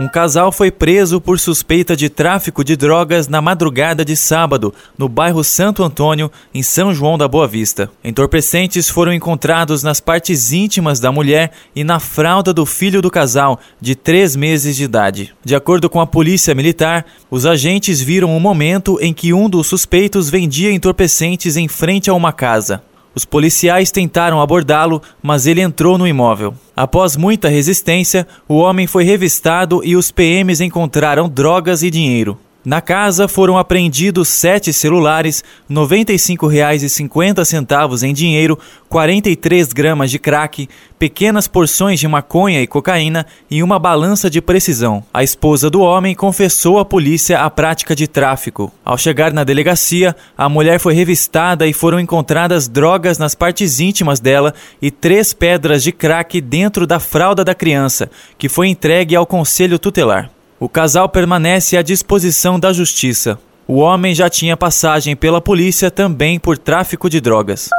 Um casal foi preso por suspeita de tráfico de drogas na madrugada de sábado, no bairro Santo Antônio, em São João da Boa Vista. Entorpecentes foram encontrados nas partes íntimas da mulher e na fralda do filho do casal, de três meses de idade. De acordo com a polícia militar, os agentes viram o um momento em que um dos suspeitos vendia entorpecentes em frente a uma casa. Os policiais tentaram abordá-lo, mas ele entrou no imóvel. Após muita resistência, o homem foi revistado e os PMs encontraram drogas e dinheiro. Na casa foram apreendidos sete celulares, R$ 95,50 em dinheiro, 43 gramas de crack, pequenas porções de maconha e cocaína e uma balança de precisão. A esposa do homem confessou à polícia a prática de tráfico. Ao chegar na delegacia, a mulher foi revistada e foram encontradas drogas nas partes íntimas dela e três pedras de crack dentro da fralda da criança, que foi entregue ao conselho tutelar. O casal permanece à disposição da justiça. O homem já tinha passagem pela polícia também por tráfico de drogas.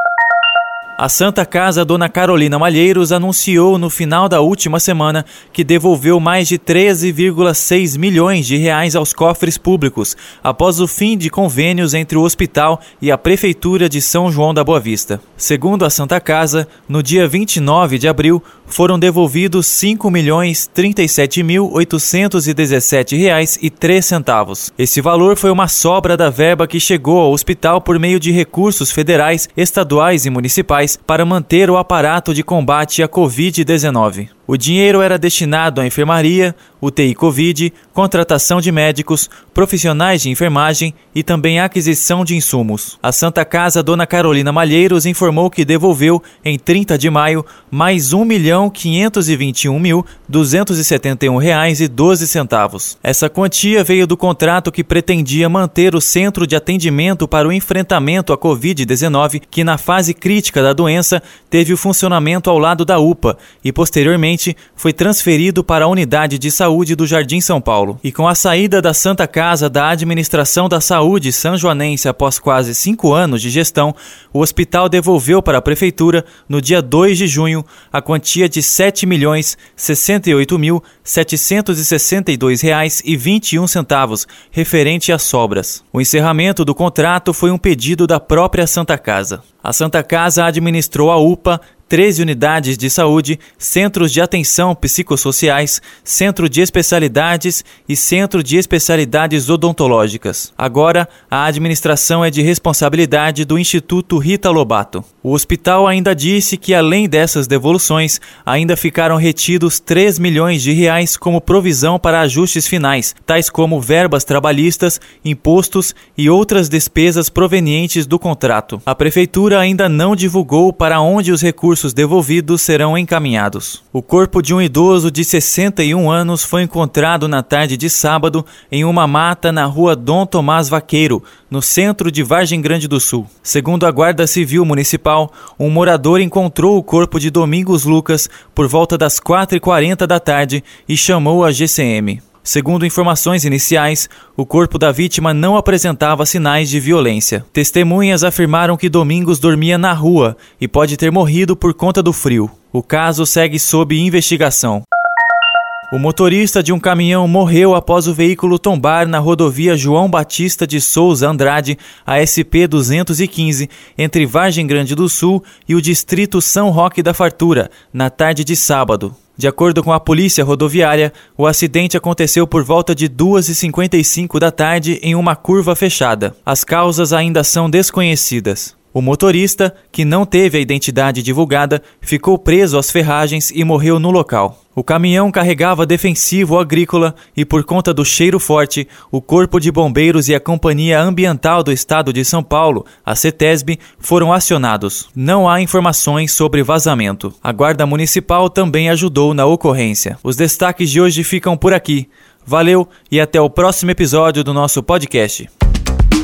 A Santa Casa Dona Carolina Malheiros anunciou no final da última semana que devolveu mais de 13,6 milhões de reais aos cofres públicos após o fim de convênios entre o hospital e a prefeitura de São João da Boa Vista. Segundo a Santa Casa, no dia 29 de abril foram devolvidos 5 milhões 37 mil 817 reais e 3 centavos. Esse valor foi uma sobra da verba que chegou ao hospital por meio de recursos federais, estaduais e municipais para manter o aparato de combate à Covid-19. O dinheiro era destinado à enfermaria, UTI Covid, contratação de médicos, profissionais de enfermagem e também aquisição de insumos. A Santa Casa Dona Carolina Malheiros informou que devolveu, em 30 de maio, mais R$ 1.521.271,12. Essa quantia veio do contrato que pretendia manter o Centro de Atendimento para o Enfrentamento à Covid-19, que na fase crítica da doença teve o funcionamento ao lado da UPA e posteriormente foi transferido para a unidade de saúde do Jardim São Paulo. E com a saída da Santa Casa da Administração da Saúde São Joanense após quase cinco anos de gestão, o hospital devolveu para a Prefeitura, no dia 2 de junho, a quantia de R$ 7.068.762,21 referente às sobras. O encerramento do contrato foi um pedido da própria Santa Casa. A Santa Casa administrou a UPA, 13 unidades de saúde, centros de atenção psicossociais, centro de especialidades e centro de especialidades odontológicas. Agora, a administração é de responsabilidade do Instituto Rita Lobato. O hospital ainda disse que, além dessas devoluções, ainda ficaram retidos 3 milhões de reais como provisão para ajustes finais, tais como verbas trabalhistas, impostos e outras despesas provenientes do contrato. A prefeitura ainda não divulgou para onde os recursos recursos devolvidos serão encaminhados. O corpo de um idoso de 61 anos foi encontrado na tarde de sábado em uma mata na rua Dom Tomás Vaqueiro, no centro de Vargem Grande do Sul. Segundo a Guarda Civil Municipal, um morador encontrou o corpo de Domingos Lucas por volta das 4h40 da tarde e chamou a GCM. Segundo informações iniciais, o corpo da vítima não apresentava sinais de violência. Testemunhas afirmaram que Domingos dormia na rua e pode ter morrido por conta do frio. O caso segue sob investigação. O motorista de um caminhão morreu após o veículo tombar na rodovia João Batista de Souza Andrade, a SP 215, entre Vargem Grande do Sul e o distrito São Roque da Fartura, na tarde de sábado. De acordo com a polícia rodoviária, o acidente aconteceu por volta de 2h55 da tarde em uma curva fechada. As causas ainda são desconhecidas. O motorista, que não teve a identidade divulgada, ficou preso às ferragens e morreu no local. O caminhão carregava defensivo agrícola e, por conta do cheiro forte, o Corpo de Bombeiros e a Companhia Ambiental do Estado de São Paulo, a CETESB, foram acionados. Não há informações sobre vazamento. A Guarda Municipal também ajudou na ocorrência. Os destaques de hoje ficam por aqui. Valeu e até o próximo episódio do nosso podcast.